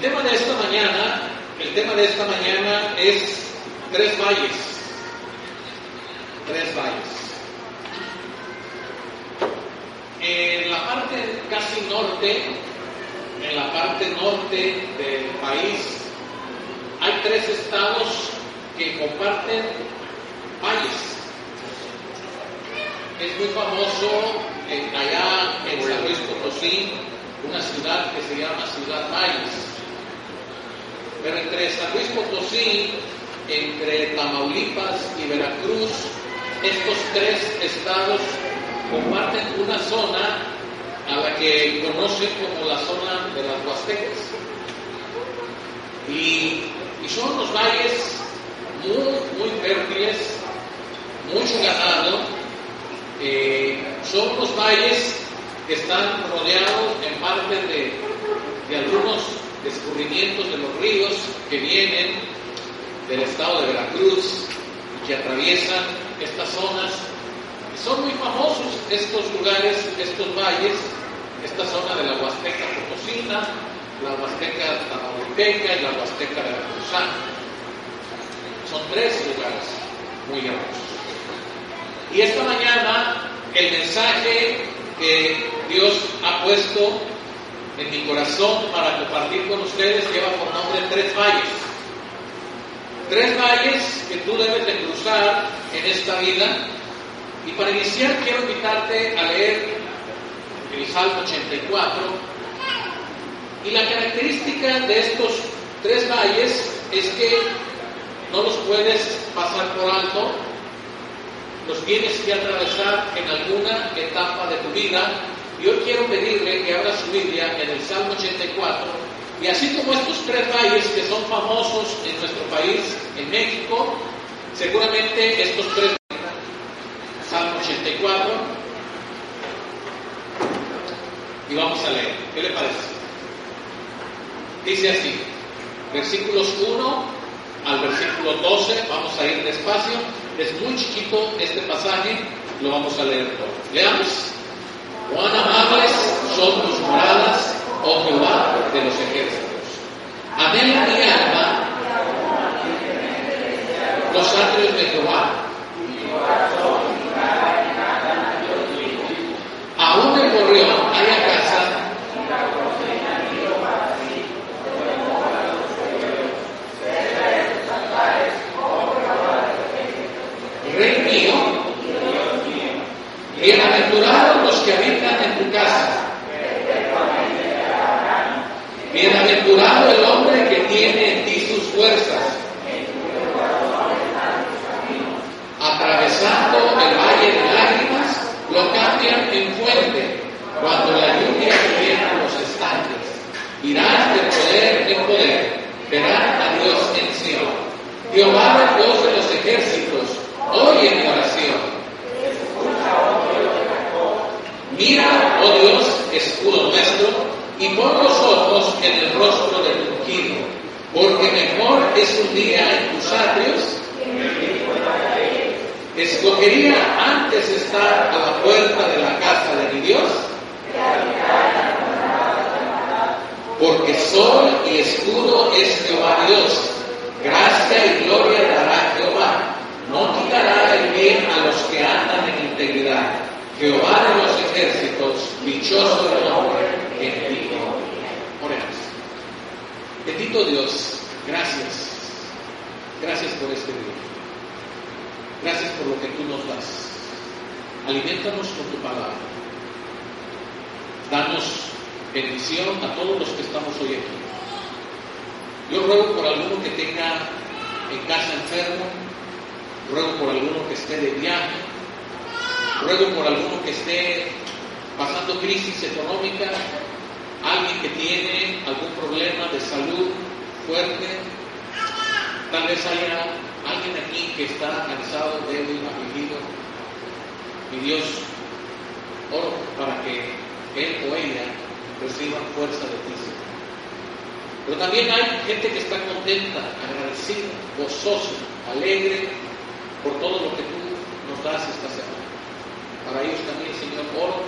tema de esta mañana, el tema de esta mañana es tres valles. Tres valles. En la parte casi norte, en la parte norte del país, hay tres estados que comparten valles. Es muy famoso en, allá en San Luis Potosí, una ciudad que se llama Ciudad Valles. Pero entre San Luis Potosí, entre Tamaulipas y Veracruz, estos tres estados comparten una zona a la que conocen como la zona de las Huastecas. Y, son los valles muy, muy fértiles, mucho ganado. Eh, son los valles que están rodeados en parte de, de algunos escurrimientos de los ríos que vienen del estado de Veracruz y que atraviesan estas zonas. Son muy famosos estos lugares, estos valles, esta zona de la Huasteca Potosina, la Huasteca Tamaulipeca y la Huasteca Veracruzana. Son tres lugares muy hermosos. Y esta mañana el mensaje que Dios ha puesto en mi corazón para compartir con ustedes lleva por nombre Tres Valles. Tres valles que tú debes de cruzar en esta vida. Y para iniciar quiero invitarte a leer el Salmo 84. Y la característica de estos tres valles es que no los puedes pasar por alto, los tienes que atravesar en alguna etapa de tu vida y hoy quiero pedirle que abra su Biblia en el Salmo 84. Y así como estos tres valles que son famosos en nuestro país, en México, seguramente estos tres Salmo 84. Y vamos a leer. ¿Qué le parece? Dice así, versículos 1 al versículo 12, vamos a ir despacio. Es muy chiquito este pasaje, lo vamos a leer todo. Leamos. Cuán amables son tus moradas, oh Jehová de los ejércitos. Anhela mi alma los atrios de Jehová. Aún el gorrión hay a casa Rey mío, bienaventurados los que habitan en tu casa. Bienaventurado el hombre que tiene en ti sus fuerzas. Atravesando el valle de lágrimas, lo cambian en fuente cuando la lluvia llena los estanques. Irán de poder en poder, verán a Dios en Sion. Jehová, Dios de los ejércitos, oye mi oración. Mira, oh Dios, escudo nuestro, y pon los ojos en el rostro del ungido, porque mejor es un día en tus atrios. Escogería antes estar a la puerta de la casa de mi Dios, porque sol y escudo es Jehová Dios, gracia y gloria dará Jehová, no quitará el bien a los que andan en integridad. Jehová de los ejércitos, dichoso el hombre confía. Oremos. Bendito Dios, gracias. Gracias por este día. Gracias por lo que tú nos das. Aliméntanos con tu palabra. Danos bendición a todos los que estamos hoy aquí. Yo ruego por alguno que tenga en casa enfermo, ruego por alguno que esté de viaje, ruego por alguno que esté pasando crisis económica, alguien que tiene algún problema de salud fuerte, tal vez haya alguien aquí que está cansado, débil, afligido. Mi Dios, oro para que él o ella reciba fuerza de ti. Pero también hay gente que está contenta, agradecida, gozosa, alegre por todo lo que tú nos das esta semana. Para ellos también, Señor, oro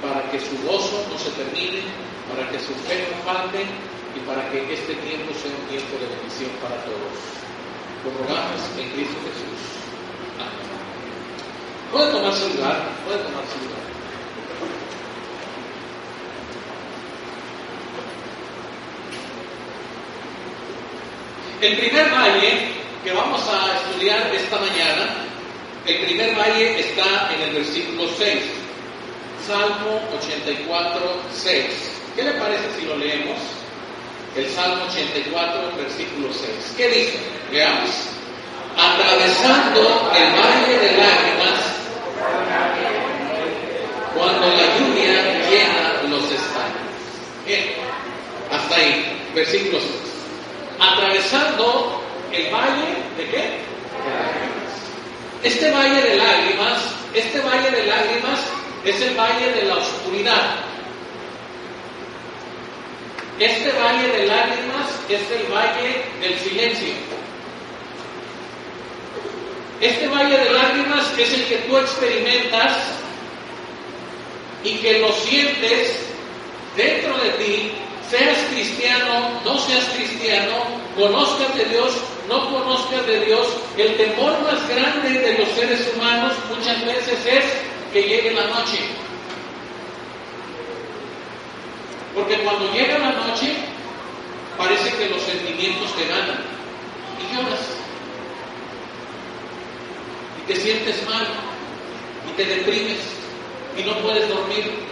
para que su gozo no se termine, para que su fe no falte, y para que este tiempo sea un tiempo de bendición para todos. Lo rogamos en Cristo Jesús. Amén. Puede tomar su lugar, puede tomar su lugar. El primer valle que vamos a estudiar esta mañana, el primer valle está en el versículo 6, Salmo 84, 6. ¿Qué le parece si lo leemos? El Salmo 84, versículo 6. ¿Qué dice? Veamos. Atravesando el valle de lágrimas, cuando la lluvia llena los estaños. Bien, hasta ahí, versículo 6 atravesando el valle de qué? De. Este valle de lágrimas, este valle de lágrimas es el valle de la oscuridad. Este valle de lágrimas es el valle del silencio. Este valle de lágrimas es el que tú experimentas y que lo sientes dentro de ti seas cristiano, no seas cristiano, conozcas de Dios, no conozcas de Dios, el temor más grande de los seres humanos muchas veces es que llegue la noche. Porque cuando llega la noche, parece que los sentimientos te ganan y lloras. Y te sientes mal y te deprimes y no puedes dormir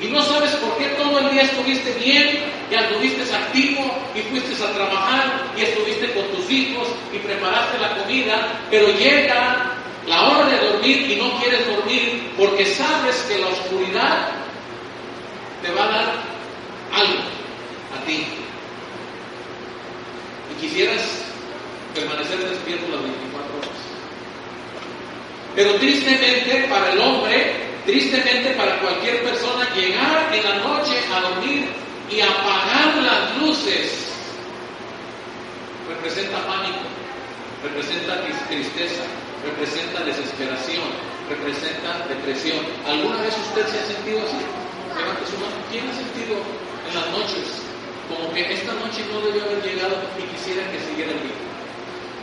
y no sabes por qué todo el día estuviste bien y anduviste activo y fuiste a trabajar y estuviste con tus hijos y preparaste la comida, pero llega la hora de dormir y no quieres dormir porque sabes que la oscuridad te va a dar algo a ti. Y quisieras permanecer despierto las 24 horas. Pero tristemente para el hombre Tristemente para cualquier persona llegar en la noche a dormir y apagar las luces representa pánico, representa tristeza, representa desesperación, representa depresión. ¿Alguna vez usted se ha sentido así? Su mano. ¿Quién ha sentido en las noches como que esta noche no debió haber llegado y quisiera que siguiera el día?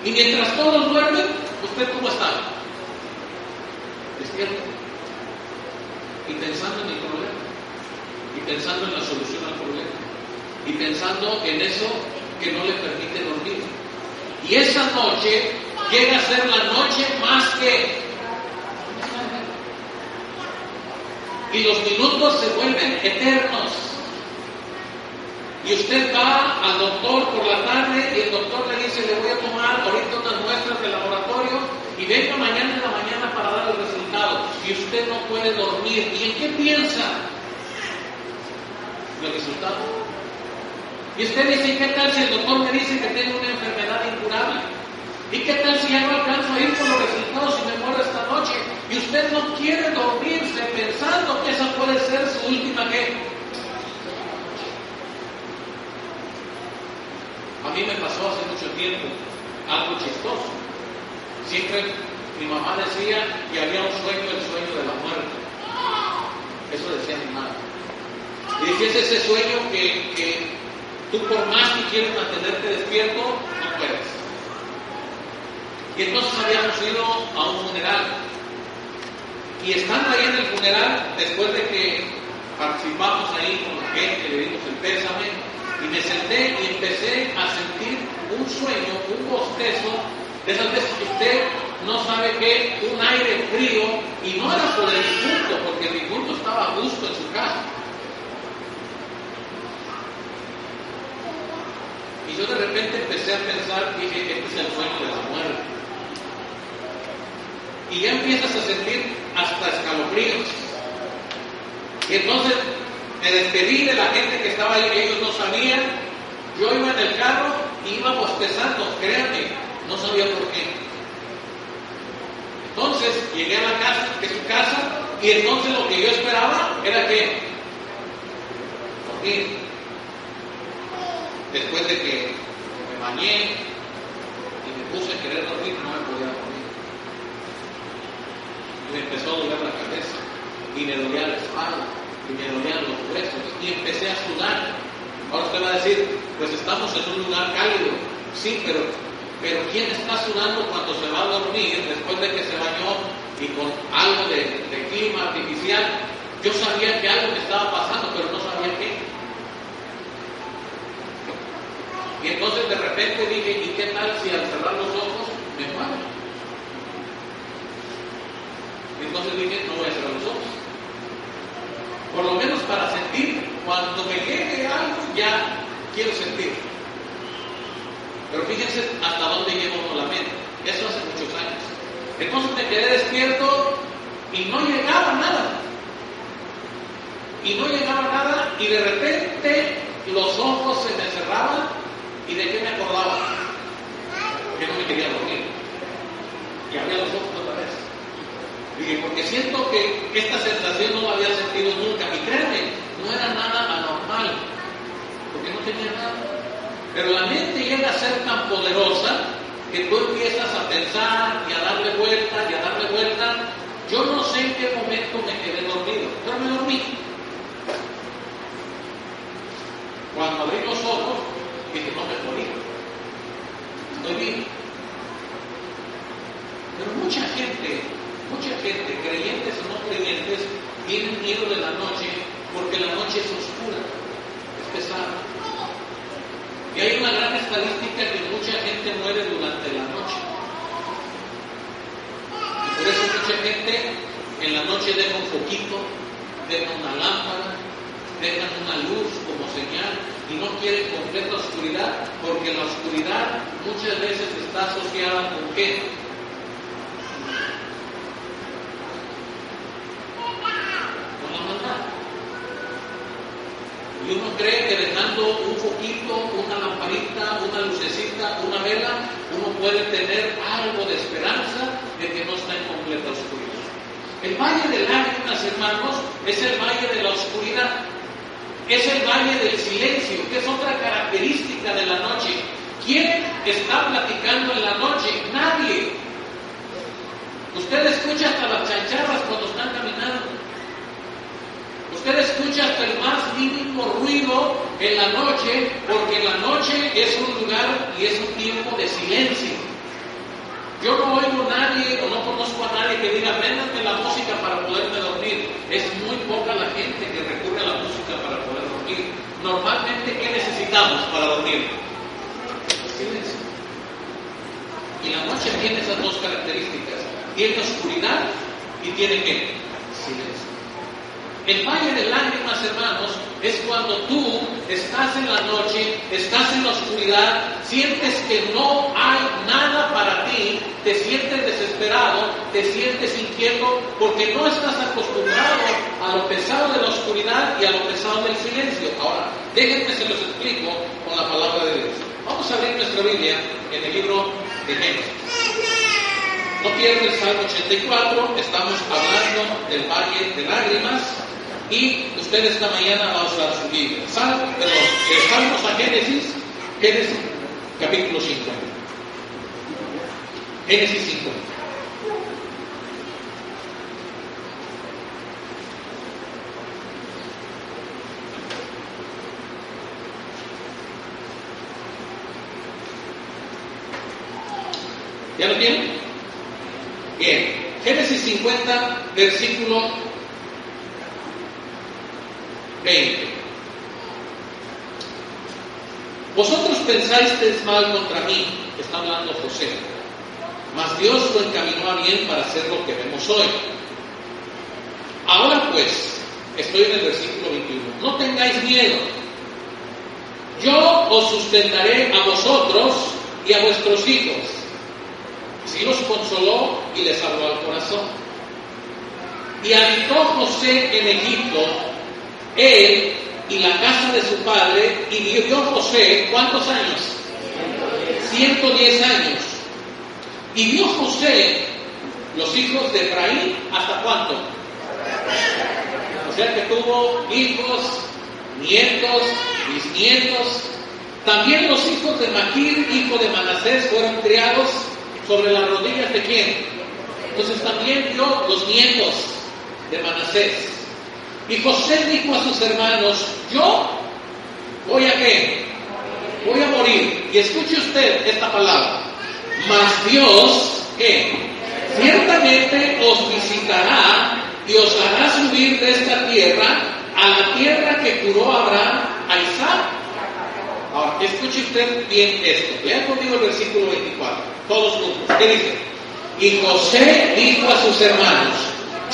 Y mientras todos duermen, ¿usted cómo está? Despierto y pensando en el problema, y pensando en la solución al problema, y pensando en eso que no le permite dormir. Y esa noche llega a ser la noche más que... Y los minutos se vuelven eternos. Y usted va al doctor por la tarde y el doctor le dice, le voy a tomar ahorita unas muestras de laboratorio y venga mañana en la mañana para dar el resultado y usted no puede dormir. ¿Y en qué piensa? El resultado. Y usted dice, ¿qué tal si el doctor me dice que tengo una enfermedad incurable? ¿Y qué tal si ya no alcanzo a ir con los resultados y me muero esta noche? Y usted no quiere dormirse pensando que esa puede ser su última ¿qué? A mí me pasó hace mucho tiempo algo chistoso. Siempre mi mamá decía que había un sueño, el sueño de la muerte. Eso decía mi madre. Y decía, ese sueño que, que tú por más que quieres mantenerte despierto, no puedes. Y entonces habíamos ido a un funeral. Y estando ahí en el funeral, después de que participamos ahí con la gente, le dimos el pésame, y me senté y empecé a sentir un sueño, un bostezo de esas veces que usted no sabe qué, un aire frío, y no era por el difunto, porque el difunto estaba justo en su casa. Y yo de repente empecé a pensar, dije, este es el sueño de la muerte. Y ya empiezas a sentir hasta escalofríos. Y entonces me despedí de la gente que estaba ahí, ellos no sabían. Yo iba en el carro y iba bostezando, créanme, no sabía por qué. Entonces llegué a la casa, que es su casa, y entonces lo que yo esperaba era que dormir. Después de que me bañé y me puse a querer dormir, no me podía dormir. Y me empezó a doler la cabeza, y me dolía la espalda, y me dolían los huesos, y empecé a sudar. Ahora usted va a decir, pues estamos en un lugar cálido. Sí, pero, pero ¿quién está sudando cuando se va a dormir después de que se bañó y con algo de, de clima artificial? Yo sabía que algo me estaba pasando, pero no sabía qué. Y entonces de repente dije, ¿y qué tal si al cerrar los ojos me muero? Entonces dije, no voy a cerrar los ojos. Por lo menos para sentir, cuando me llegue algo, ya quiero sentir. Pero fíjense hasta dónde llevo la mente. Eso hace muchos años. Entonces me quedé despierto y no llegaba nada. Y no llegaba nada y de repente los ojos se me cerraban ¿Y de qué me acordaba? Que no me quería dormir. Y abría los ojos. Dije, porque siento que esta sensación no la había sentido nunca. Y créanme, no era nada anormal, porque no tenía nada. Pero la mente llega a ser tan poderosa que tú empiezas a pensar y a darle vuelta y a darle vuelta. Yo no sé en qué momento me quedé dormido, pero me dormí. Cuando abrí los ojos, dije, no me morí. Estoy bien. Pero mucha gente, mucha gente, creyentes o no creyentes, tienen miedo de la noche porque la noche es oscura, es pesada. Y hay una gran estadística que mucha gente muere durante la noche. Y por eso mucha gente en la noche deja un poquito, deja una lámpara, dejan una luz como señal y no quieren completa oscuridad, porque la oscuridad muchas veces está asociada con qué? Con la maldad. Uno cree que dejando un foquito, una lamparita, una lucecita, una vela, uno puede tener algo de esperanza de que no está en completa oscuridad. El valle de lágrimas, hermanos, es el valle de la oscuridad es el valle del silencio, que es otra característica de la noche. ¿Quién está platicando en la noche? Nadie. Usted escucha hasta las chancharras cuando están caminando. Usted escucha hasta el más mínimo ruido en la noche, porque la noche es un lugar y es un tiempo de silencio. Yo no oigo a nadie o no conozco a nadie que diga, préndame la música para poderme dormir. Es muy poca la gente que recurre a la música para poder dormir. Normalmente, ¿qué necesitamos para dormir? Silencio. Y la noche tiene esas dos características. Tiene oscuridad y tiene qué? Silencio. El valle de lágrimas, hermanos, es cuando tú estás en la noche, estás en la oscuridad, sientes que no hay nada para ti, te sientes desesperado, te sientes inquieto, porque no estás acostumbrado a lo pesado de la oscuridad y a lo pesado del silencio. Ahora, déjenme se los explico con la palabra de Dios. Vamos a abrir nuestra Biblia en el libro de Génesis. No pierdan el Salmo 84, estamos hablando del valle de lágrimas. Y usted esta mañana va a usar su Biblia. Sal, perdón, Salmos a Génesis, Génesis capítulo 50. Génesis 50. ¿Ya lo tienen? Bien. Génesis 50, versículo 20. Es mal contra mí, está hablando José, mas Dios lo encaminó a bien para hacer lo que vemos hoy. Ahora pues, estoy en el versículo 21, no tengáis miedo, yo os sustentaré a vosotros y a vuestros hijos. Así los consoló y les habló al corazón. Y habitó José en Egipto él y la casa de su padre, y vivió José, ¿cuántos años? 110 años. Y vio José los hijos de Efraín, ¿hasta cuánto? O sea que tuvo hijos, nietos, bisnietos. También los hijos de Maquir, hijo de Manasés, fueron criados sobre las rodillas de quién? Entonces también vio los nietos de Manasés. Y José dijo a sus hermanos, yo voy a morir. Y escuche usted esta palabra. Mas Dios, ¿qué? Ciertamente os visitará y os hará subir de esta tierra a la tierra que curó Abraham a Isaac. Ahora, escuche usted bien esto. Lea conmigo el versículo 24. Todos juntos. ¿Qué dice? Y José dijo a sus hermanos,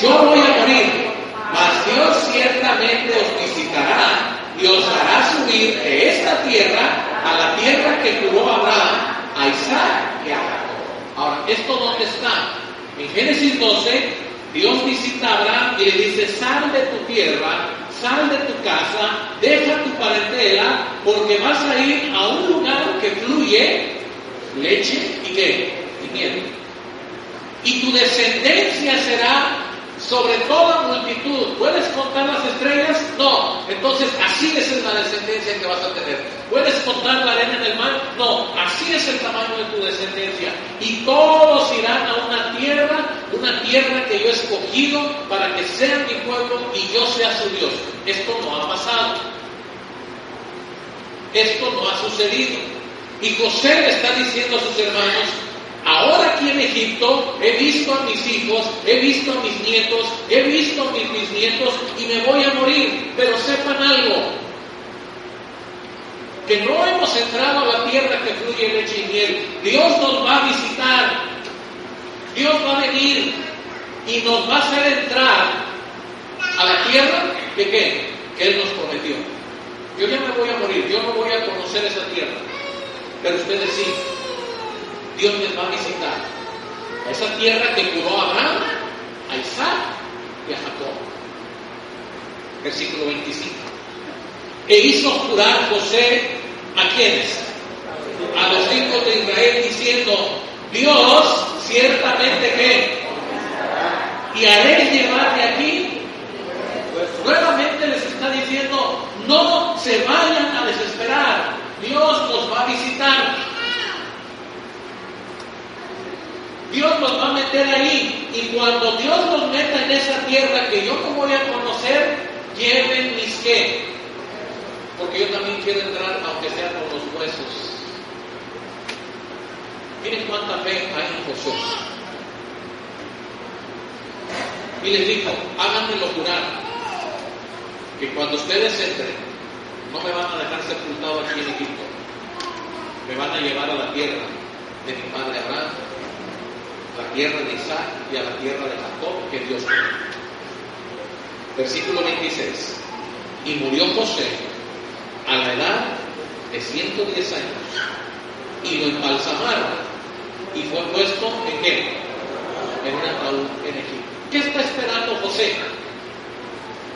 yo voy a morir, mas Dios ciertamente os visitará y os hará subir de esta tierra a la tierra que curó Abraham, a Isaac y a Jacob. Ahora, ¿esto dónde está? En Génesis 12, Dios visita a Abraham y le dice, sal de tu tierra, sal de tu casa, deja tu parentela, porque vas a ir a un lugar que fluye leche y qué? Y miel. Y tu descendencia será sobre toda multitud. ¿Puedes contar las estrellas? No. Entonces, así es la descendencia que vas a tener. ¿Puedes contar la arena en el mar? No. Así es el tamaño de tu descendencia. Y todos irán a una tierra, una tierra que yo he escogido para que sean mi pueblo y yo sea su Dios. Esto no ha pasado. Esto no ha sucedido. Y José le está diciendo a sus hermanos, Ahora aquí en Egipto he visto a mis hijos, he visto a mis nietos, he visto a mis bisnietos y me voy a morir. Pero sepan algo, que no hemos entrado a la tierra que fluye leche y miel. Dios nos va a visitar, Dios va a venir y nos va a hacer entrar a la tierra que qué? Que Él nos prometió. Yo ya me voy a morir, yo no voy a conocer esa tierra, pero ustedes sí. Dios les va a visitar a esa tierra que curó a Abraham, a Isaac y a Jacob. Versículo 25. E hizo jurar José a quienes? A los hijos de Israel diciendo, Dios ciertamente que, y haréis llevar de aquí. Nuevamente les está diciendo, no se vayan a desesperar, Dios nos va a visitar. Dios nos va a meter ahí. Y cuando Dios nos meta en esa tierra que yo no voy a conocer, lleven mis qué. Porque yo también quiero entrar, aunque sea con los huesos. Miren cuánta fe hay en José. Y les dijo, háganmelo jurar, que cuando ustedes entren, no me van a dejar sepultado aquí en Egipto. Me van a llevar a la tierra de mi padre Abraham, la tierra de Isaac y a la tierra de Jacob que Dios dio. Versículo 26. Y murió José a la edad de 110 años y lo embalsamaron y fue puesto en qué? En un ataúd en Egipto. ¿Qué está esperando José?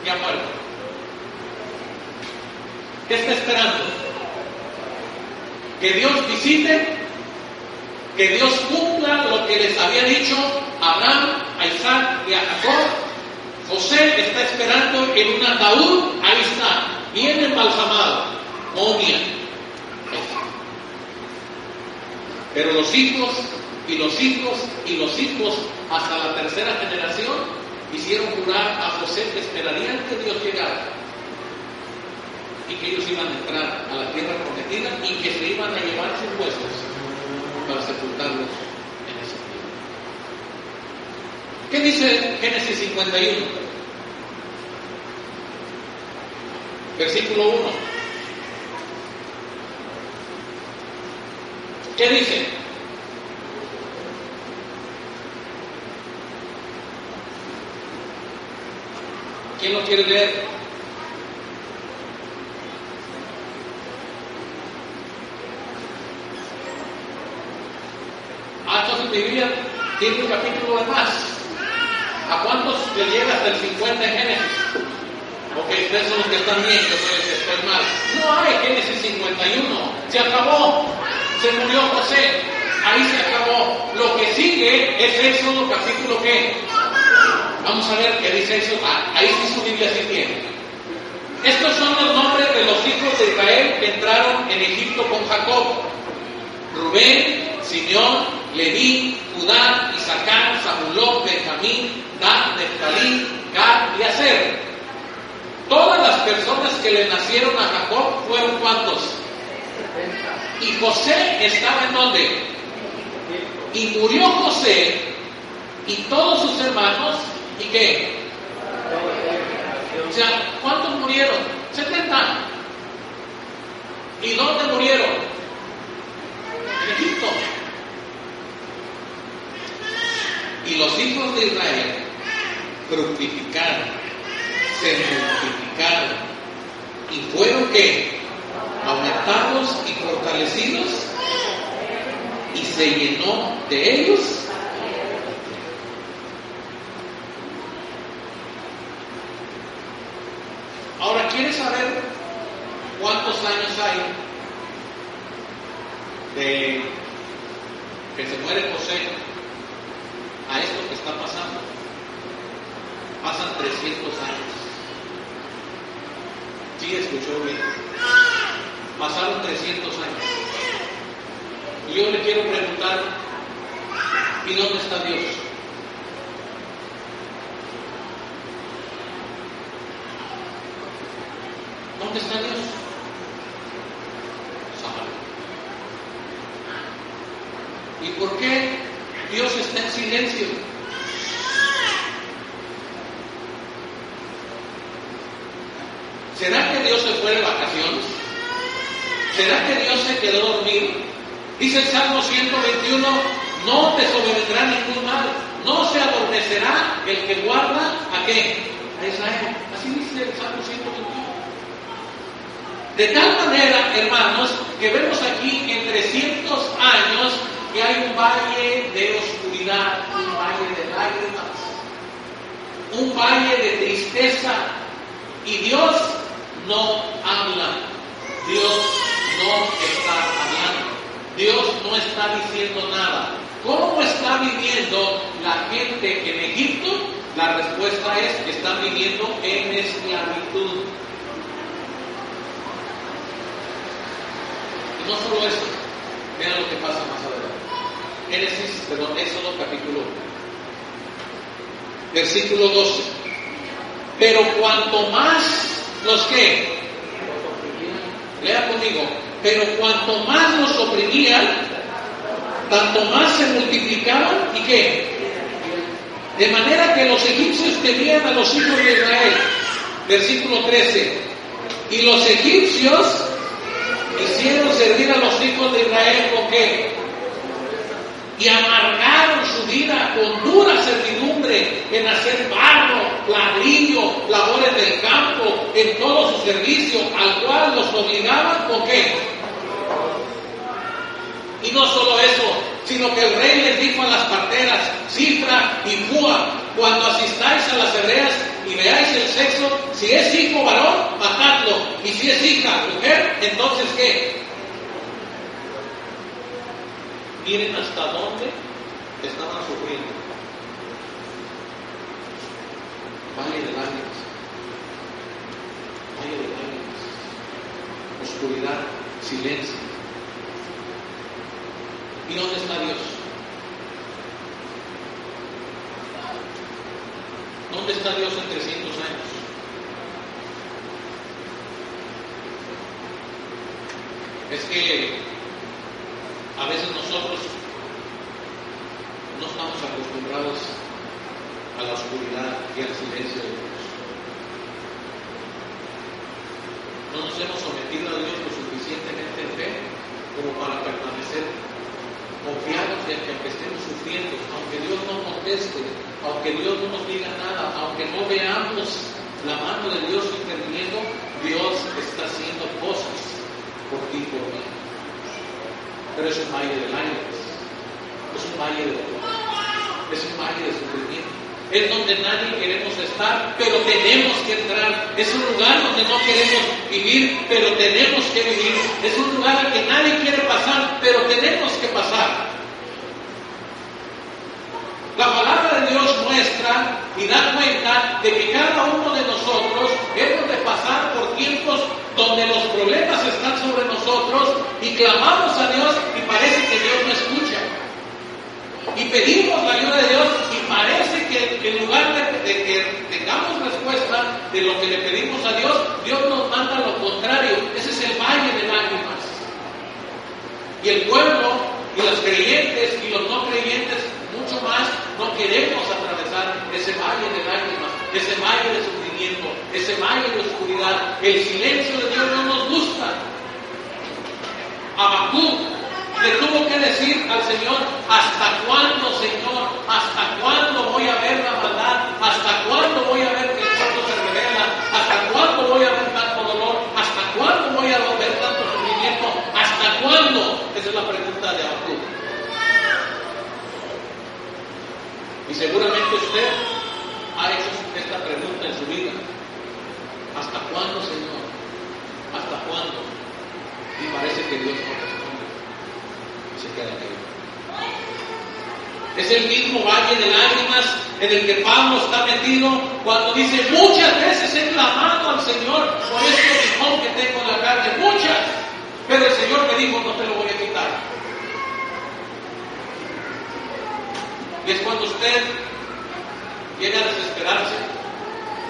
Ya muerto. ¿Qué está esperando? Que Dios visite que Dios cumpla lo que les había dicho a Abraham, a Isaac y a Jacob. José está esperando en un ataúd, ahí está, bien embalsamado, momia. Pero los hijos y los hijos y los hijos hasta la tercera generación hicieron jurar a José que esperarían que Dios llegara. Y que ellos iban a entrar a la tierra prometida y que se iban a llevar sus huesos para sepultarlos en ese tiempo. ¿Qué dice Génesis 51? Versículo 1. ¿Qué dice? ¿Quién lo quiere leer? Biblia tiene un capítulo de más. ¿A cuántos le llega hasta el 50 en Génesis? Ok, ustedes son los que están bien, yo soy el que estoy mal. No hay Génesis 51, se acabó, se murió José, ahí se acabó. Lo que sigue es Éxodo capítulo qué. Vamos a ver qué dice eso. Ah, ahí sí su Biblia sí. Estos son los nombres de los hijos de Israel que entraron en Egipto con Jacob. Rubén, Simeón, Leví, Judá, Isaacar, Zabulón, Benjamín, Dan, Neftalí, Gad y Aser. Todas las personas que le nacieron a Jacob fueron cuántos? Y José estaba en dónde? Y murió José y todos sus hermanos, ¿y qué? O sea, ¿cuántos murieron? 70. ¿Y dónde murieron? En Egipto. Y los hijos de Israel fructificaron, se multiplicaron y fueron que aumentados y fortalecidos y se llenó de ellos. Ahora, ¿quieres saber cuántos años hay de que se muere José a esto que está pasando? Pasan 300 años. Sí, escuchó bien. Pasaron 300 años. Y yo le quiero preguntar, ¿y dónde está Dios? ¿Dónde está Dios? ¿Y por qué Dios está en silencio? ¿Será que Dios se fue de vacaciones? ¿Será que Dios se quedó dormido? Dice el Salmo 121, no te sobrevendrá ningún mal, no se adormecerá el que guarda a qué? A Israel. Así dice el Salmo 121. De tal manera, hermanos, que vemos aquí en 300 años que hay un valle de oscuridad, un valle de lágrimas, un valle de tristeza, y Dios no habla, Dios no está hablando, Dios no está diciendo nada. ¿Cómo está viviendo la gente en Egipto? La respuesta es que están viviendo en esclavitud. Y no solo eso, vean lo que pasa más adelante. Génesis, perdón, Éxodo capítulo 1. Versículo 12. Pero cuanto más los que, lea conmigo, pero cuanto más los oprimían, tanto más se multiplicaban y qué? De manera que los egipcios temían a los hijos de Israel. Versículo 13. Y los egipcios hicieron servir a los hijos de Israel con qué? Y amargaron su vida con dura servidumbre en hacer barro, ladrillo, labores del campo, en todo su servicio, al cual los obligaban con qué? Y no solo eso, sino que el rey les dijo a las parteras, Cifra y Fua, cuando asistáis a las hebreas y veáis el sexo, si es hijo varón, matadlo, y si es hija mujer, entonces ¿qué? Miren hasta dónde estaban sufriendo. Valle de lágrimas, valle de lágrimas, oscuridad, silencio. ¿Y dónde está Dios? ¿Dónde está Dios en 300 años? Es que a veces nosotros no estamos acostumbrados a la oscuridad y al silencio de Dios. No nos hemos sometido a Dios lo suficientemente en fe como para permanecer confiados de que aunque estemos sufriendo, aunque Dios no conteste, aunque Dios no nos diga nada, aunque no veamos la mano de Dios interviniendo, Dios está haciendo cosas por ti y por mí. Pero es un valle de lágrimas, es un valle de dolor, es un valle de sufrimiento. Es donde nadie queremos estar, pero tenemos que entrar. Es un lugar donde no queremos vivir, pero tenemos que vivir. Es un lugar al que nadie quiere pasar, pero tenemos que pasar. La palabra de Dios muestra y da cuenta de que cada uno de nosotros hemos de pasar por tiempos donde los problemas están sobre nosotros y clamamos a Dios y parece que Dios no escucha. Y pedimos la ayuda de Dios y parece que en lugar de, de que tengamos respuesta de lo que le pedimos a Dios, Dios nos manda lo contrario. Ese es el valle de lágrimas. Y el pueblo y los creyentes y los no creyentes, no queremos atravesar ese valle de lágrimas, ese valle de sufrimiento, ese valle de oscuridad. El silencio de Dios no nos gusta. Abacú le tuvo que decir al Señor, ¿hasta cuándo, Señor? ¿Hasta cuándo voy a ver la maldad? ¿Hasta cuándo voy a ver que el pueblo se revela? ¿Hasta cuándo voy a ver tanto dolor? ¿Hasta cuándo voy a ver tanto sufrimiento? ¿Hasta cuándo? Esa es la pregunta de Abacú. Y seguramente usted ha hecho esta pregunta en su vida. ¿Hasta cuándo, Señor? ¿Hasta cuándo? Y parece que Dios no responde se queda Es el mismo valle de lágrimas en el que Pablo está metido cuando dice, muchas veces he clamado al Señor por este que tengo en la carne, muchas, pero el Señor me dijo, no te lo voy a Y es cuando usted llega a desesperarse,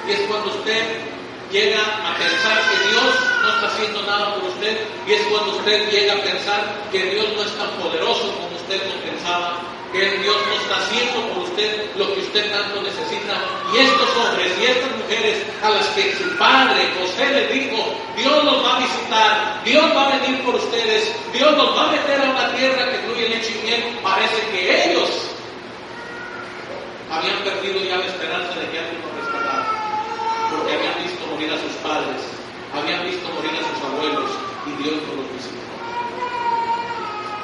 y es cuando usted llega a pensar que Dios no está haciendo nada por usted. Y es cuando usted llega a pensar que Dios no es tan poderoso como usted lo pensaba, que Dios no está haciendo por usted lo que usted tanto necesita. Y estos hombres y estas mujeres a las que su padre José le dijo, Dios los va a visitar, Dios va a venir por ustedes, Dios los va a meter a una tierra que fluye leche y miel, parece que ellos habían perdido ya la esperanza de que alguien los rescatara porque habían visto morir a sus padres, habían visto morir a sus abuelos y Dios no los visitó.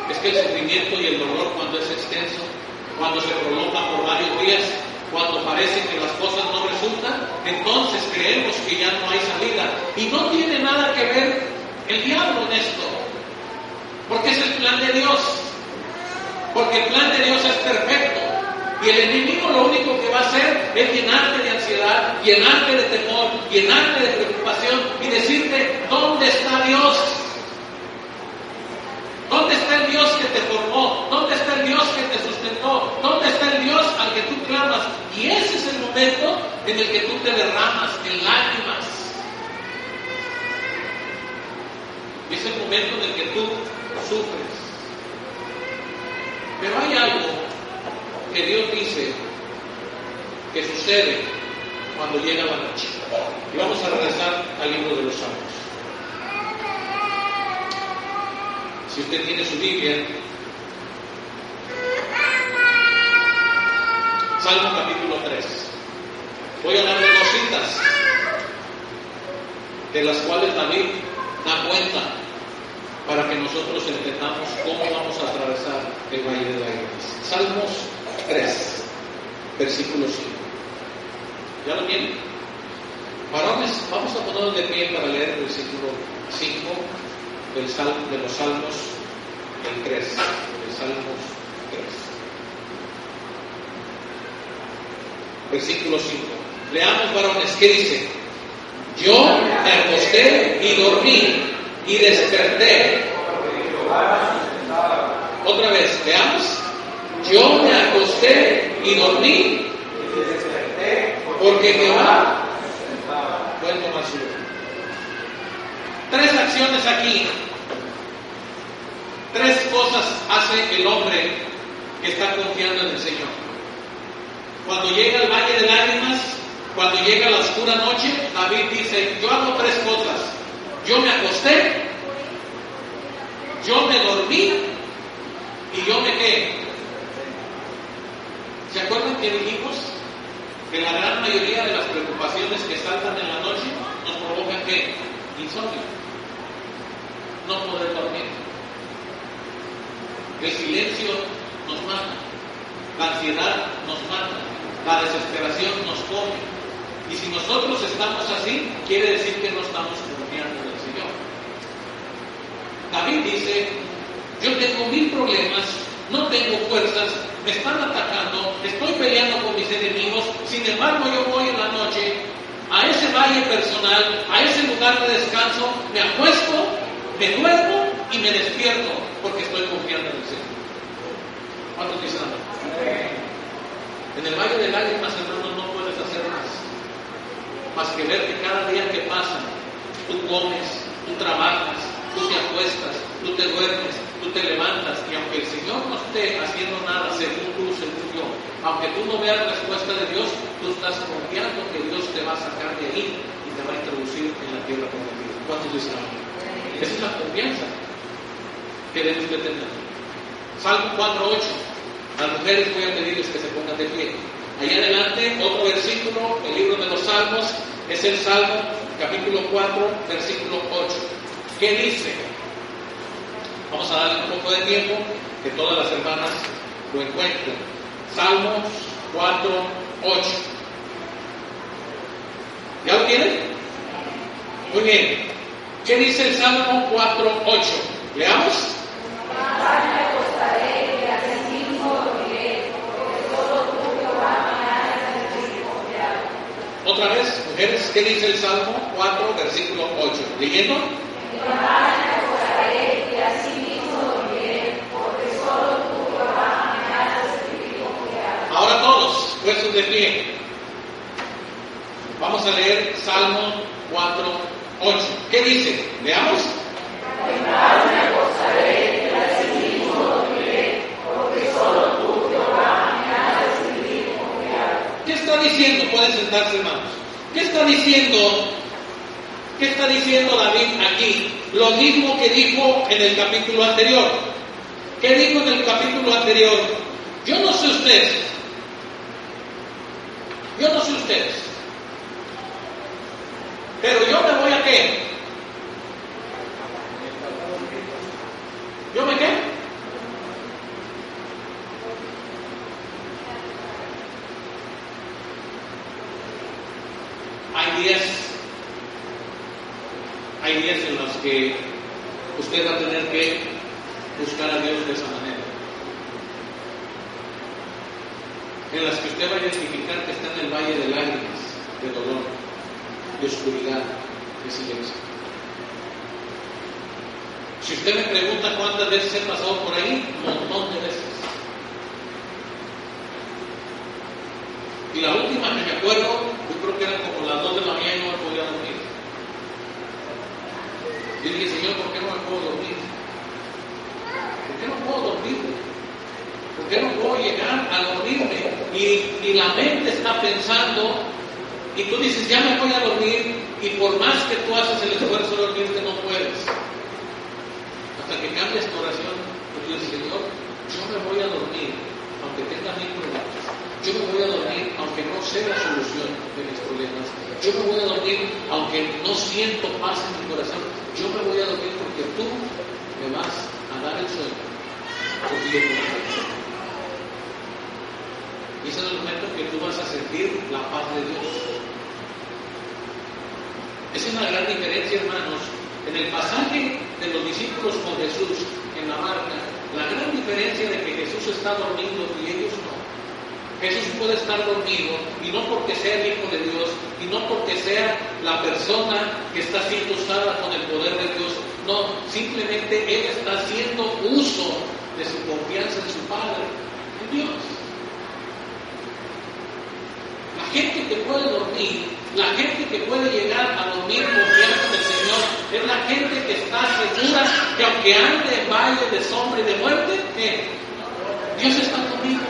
Es que el sufrimiento y el dolor cuando es extenso, cuando se prolonga por varios días, cuando parece que las cosas no resultan, entonces creemos que ya no hay salida. Y no tiene nada que ver el diablo en esto, porque es el plan de Dios, porque el plan de Dios es perfecto. El enemigo lo único que va a hacer es llenarte de ansiedad, llenarte de temor, llenarte de preocupación y decirte, ¿dónde está Dios? ¿Dónde está el Dios que te formó? ¿Dónde está el Dios que te sustentó? ¿Dónde está el Dios al que tú clamas? Y ese es el momento en el que tú te derramas en lágrimas. Y es el momento en el que tú sufres. Pero hay algo que Dios dice que sucede cuando llega la noche. Y vamos a regresar al libro de los Salmos. Si usted tiene su Biblia, Salmo capítulo 3. Voy a darle dos citas, de las cuales David da cuenta para que nosotros entendamos cómo vamos a atravesar el Valle de Lágrimas. Salmos 3, versículo 5. ¿Ya lo tienen? Varones, vamos a ponernos de pie para leer el versículo 5 del de los Salmos, el 3, del Salmos 3. Versículo 5. Leamos, varones, ¿qué dice? Yo me acosté y dormí y desperté. Otra vez, veamos. Yo me acosté y dormí porque Jehová bueno más Tres acciones aquí. Tres cosas hace el hombre que está confiando en el Señor. Cuando llega al valle de lágrimas, cuando llega la oscura noche, David dice, yo hago tres cosas. Yo me acosté, yo me dormí y yo me quedé. ¿Se acuerdan que dijimos que la gran mayoría de las preocupaciones que saltan en la noche nos provocan qué? Insomnio. No poder dormir. El silencio nos mata. La ansiedad nos mata. La desesperación nos come. Y si nosotros estamos así, quiere decir que no estamos confiando en el Señor. David dice, yo tengo mil problemas, no tengo fuerzas, me están atacando, estoy peleando con mis enemigos, sin embargo yo voy en la noche a ese valle personal, a ese lugar de descanso, me acuesto, me duermo y me despierto porque estoy confiando en el Señor. ¿Cuántos dicen En el valle de lágrimas, hermanos, no puedes hacer más. más que ver que cada día que pasa, tú comes, tú trabajas, tú te acuestas, tú te duermes, tú te levantas, y aunque el Señor no esté haciendo nada según tú, según yo, aunque tú no veas la respuesta de Dios, tú estás confiando que Dios te va a sacar de ahí y te va a introducir en la tierra prometida. ¿Cuántos dicen Esa es la confianza que debes de tener. Salmo 4.8. Las mujeres voy a pedirles que se pongan de pie. Allá adelante, otro versículo, el libro de los Salmos, es el Salmo capítulo 4, versículo 8. ¿Qué dice? Vamos a darle un poco de tiempo que todas las hermanas lo encuentren. Salmos 4, 8. ¿Ya lo tienen? Muy bien. ¿Qué dice el Salmo 4, 8? Leamos. Otra vez, mujeres, ¿qué dice el Salmo 4, versículo 8? ¿Leyendo? Ahora todos, puestos de pie. Vamos a leer Salmo 4, 8. ¿Qué dice? Veamos. ¿Qué está diciendo? Pueden sentarse, hermanos. ¿Qué está diciendo? ¿Qué está diciendo David aquí? Lo mismo que dijo en el capítulo anterior. ¿Qué dijo en el capítulo anterior? Yo no sé ustedes. Yo no sé ustedes. Pero yo me voy a qué? ¿Yo me qué? Hay días, hay días en los que usted va a tener que buscar a Dios de esa manera. En las que usted va a identificar que está en el valle de lágrimas, de dolor, de oscuridad, de silencio. Si usted me pregunta cuántas veces he pasado por ahí, un montón de veces. Y la última que me acuerdo, yo creo que eran como las 2 de la mañana y no me podía dormir. Yo dije, Señor, ¿por qué no me puedo dormir? ¿Por qué no puedo dormir? ¿Por qué no puedo llegar a dormirme? Y, y la mente está pensando, y tú dices, ya me voy a dormir, y por más que tú haces el esfuerzo de dormirte, no puedes. Hasta que cambias tu oración, tú dices, Señor, yo me voy a dormir, aunque tenga mil problemas. Yo me voy a dormir aunque no sé la solución de mis problemas. Yo me voy a dormir aunque no siento paz en mi corazón. Yo me voy a dormir porque tú me vas a dar el sueño. Porque yo te Y ese es el momento que tú vas a sentir la paz de Dios. Es una gran diferencia, hermanos. En el pasaje de los discípulos con Jesús en la barca, la gran diferencia de que Jesús está dormido y ellos no Jesús puede estar dormido y no porque sea el Hijo de Dios y no porque sea la persona que está siendo usada con el poder de Dios. No, simplemente Él está haciendo uso de su confianza en su Padre, en Dios. La gente que puede dormir, la gente que puede llegar a dormir confiando en el Señor, es la gente que está segura que aunque ande en valle de sombra y de muerte, Dios está conmigo.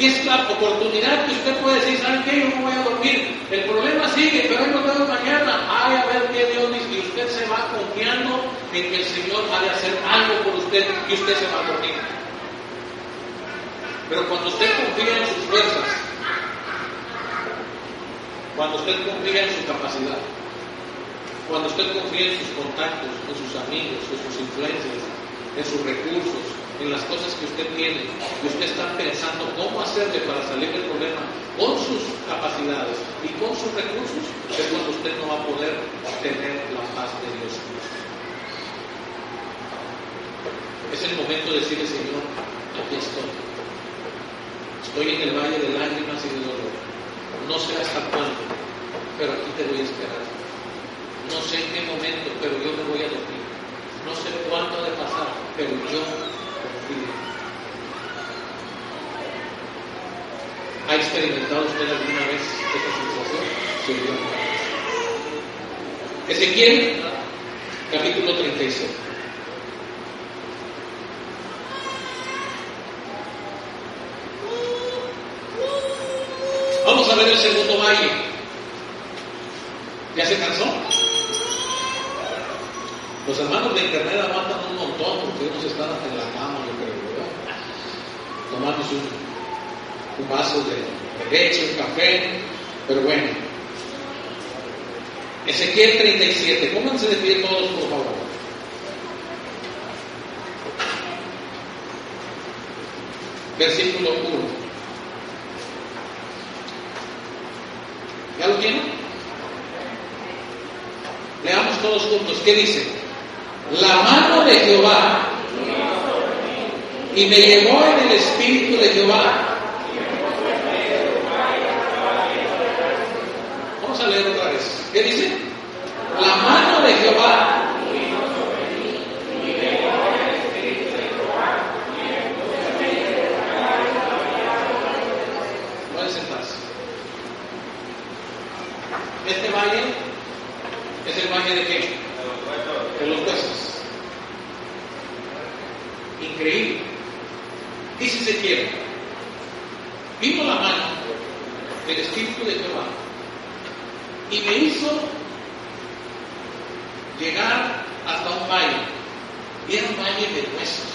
Y es la oportunidad que usted puede decir, ¿saben qué? Yo no voy a dormir. El problema sigue, pero hoy no tengo mañana. Ay, a ver qué Dios dice. Y usted se va confiando en que el Señor ha de hacer algo por usted y usted se va a dormir. Pero cuando usted confía en sus fuerzas, cuando usted confía en su capacidad, cuando usted confía en sus contactos, en sus amigos, en sus influencias, en sus recursos, en las cosas que usted tiene, y usted está pensando cómo hacerle para salir del problema con sus capacidades y con sus recursos, es cuando usted no va a poder tener la paz de Dios. Es el momento de decirle, Señor, aquí estoy. Estoy en el valle de lágrimas y de dolor. No sé hasta cuándo, pero aquí te voy a esperar. No sé en qué momento, pero yo me voy a dormir. No sé cuándo ha de pasar, pero yo ¿Ha experimentado usted alguna vez esta sensación se olvidó. Ezequiel, capítulo 36. Vamos a ver el segundo valle. ¿Ya se cansó? Los hermanos de internet aguantan un montón porque unos están en la cama, yo creo, ¿verdad? Tomamos un, vaso de, de leche, un café, pero bueno. Ezequiel 37, pónganse de pie todos, por favor. Versículo 1. ¿Ya lo tienen? Leamos todos juntos. ¿Qué dice? La mano de Jehová y me llevó en el espíritu de Jehová. Vamos a leer otra vez. ¿Qué dice? La mano de Jehová. Pueden sentarse. Este valle es el valle de qué? De los huesos. Increíble. Dice Ezequiel, vino la mano del Espíritu de Jehová y me hizo llegar hasta un valle. Y era un valle de huesos.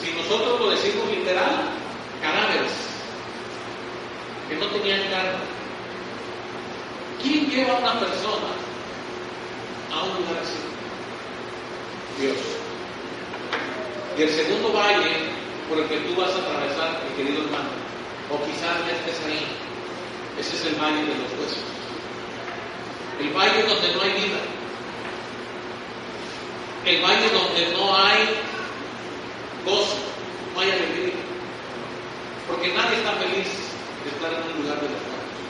Si nosotros lo decimos literal, cadáveres que no tenían carne. ¿Quién lleva a una persona a un lugar así? Dios. Y el segundo valle por el que tú vas a atravesar, mi querido hermano, o quizás ya estés ahí, ese es el valle de los huesos. El valle donde no hay vida. El valle donde no hay gozo, no hay alegría. Porque nadie está feliz de estar en un lugar de los muertos.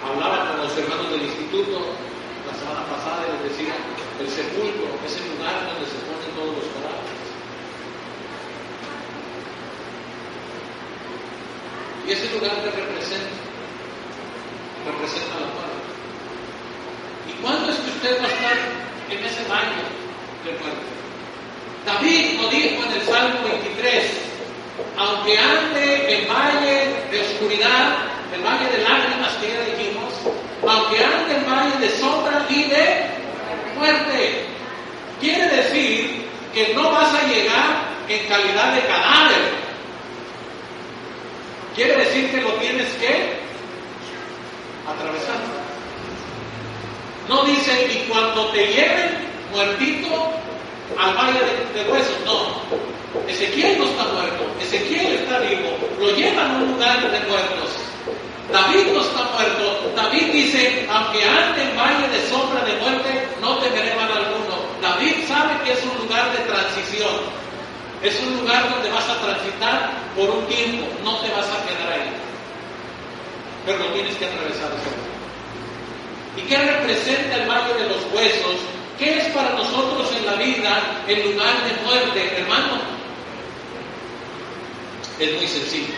Hablaba con los hermanos del instituto la semana pasada y les decía, el sepulcro es el lugar donde se ponen todos los cadáveres. Y ese lugar que representa, representa la muerte. ¿Y cuándo es que usted va a estar en ese baño de muerte? David lo dijo en el Salmo 23, aunque ande en valle de oscuridad, el valle de lágrimas que ya dijimos, aunque ande en valle de sombra y de quiere decir que no vas a llegar en calidad de cadáver. Quiere decir que lo tienes que atravesar. No dice, y cuando te lleven muertito al valle de, de huesos, no. Ezequiel no está muerto, Ezequiel está vivo, lo llevan a un lugar de muertos. David no está muerto, David dice, aunque ande en valle de sombra de muerte, no temeré mal alguno. David sabe que es un lugar de transición, es un lugar donde vas a transitar por un tiempo, no te vas a quedar ahí. Pero lo tienes que atravesar. ¿Y qué representa el valle de los huesos? ¿Qué es para nosotros en la vida el lugar de muerte, hermano? Es muy sencillo.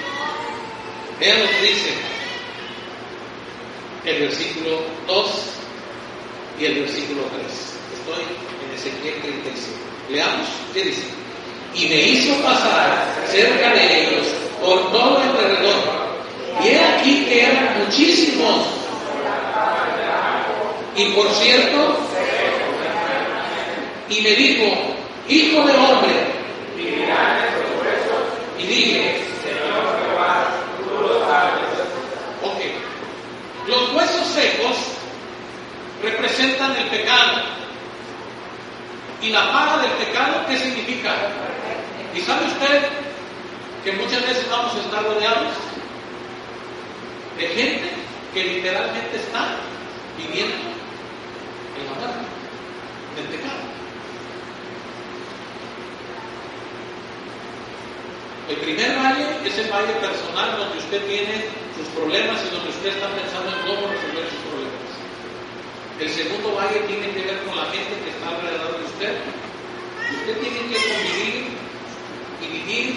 Lo que dice el versículo 2 y el versículo 3. Estoy en Ezequiel 35. Leamos, ¿qué dice? Y me hizo pasar cerca de ellos por todo el alrededor. Y he aquí que eran muchísimos. Y por cierto, y me dijo, hijo de hombre, y dije, ok, los huesos secos representan el pecado. ¿Y la paga del pecado qué significa? ¿Y sabe usted que muchas veces vamos a estar rodeados de gente que literalmente está viviendo en la muerte del pecado? El primer valle es el valle personal donde usted tiene sus problemas y donde usted está pensando en cómo resolver sus problemas. El segundo valle tiene que ver con la gente que está alrededor de usted. Usted tiene que convivir y vivir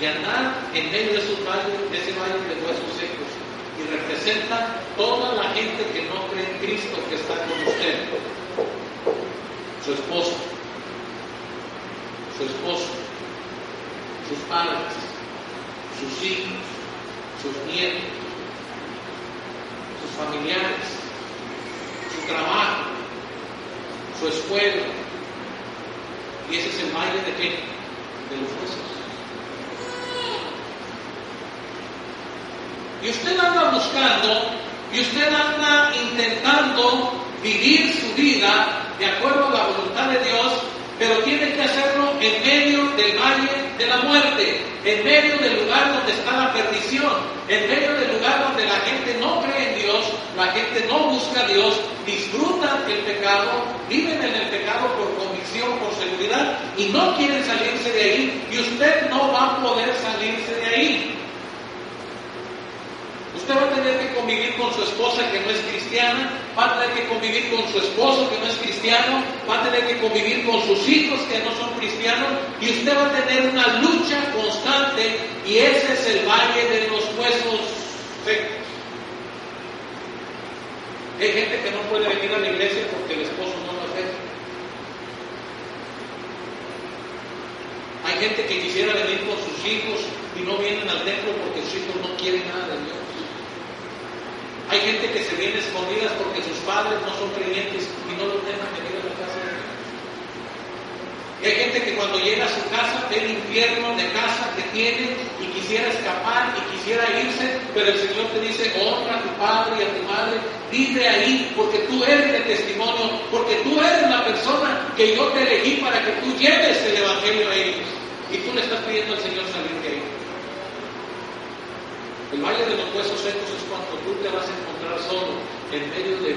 y andar en medio de, esos valles, ese valle de huesos secos. Y representa toda la gente que no cree en Cristo que está con usted. Su esposa, su esposo, sus padres, sus hijos, sus nietos, sus familiares, su trabajo, su escuela. Y ese es el valle de qué? De los huesos. Y usted anda buscando, y usted anda intentando vivir su vida de acuerdo a la voluntad de Dios, pero tiene que hacerlo en medio del valle de la muerte, en medio del lugar donde está la perdición, en medio del lugar donde la gente no cree en Dios, la gente no busca a Dios, disfrutan el pecado, viven en el pecado por convicción, por seguridad y no quieren salirse de ahí y usted no va a poder salirse de ahí. Usted va a tener que convivir con su esposa que no es cristiana, va a tener que convivir con su esposo que no es cristiano, va a tener que convivir con sus hijos que no son cristianos y usted va a tener una lucha constante y ese es el valle de los huesos secos. Hay gente que no puede venir a la iglesia porque el esposo no lo deja. Hay gente que quisiera venir con sus hijos y no vienen al templo porque sus hijos no quieren nada de Dios. Hay gente que se viene escondidas porque sus padres no son creyentes y no los dejan venir a la casa de Dios. Y hay gente que cuando llega a su casa ve el infierno de casa que tiene y quisiera escapar y quisiera irse, pero el Señor te dice, honra a tu padre y a tu madre, vive ahí porque tú eres el testimonio, porque tú eres la persona que yo te elegí para que tú lleves el Evangelio a ellos. Y tú le estás pidiendo al Señor salir de ahí. El valle de los huesos secos es cuando tú te vas a encontrar solo en medio de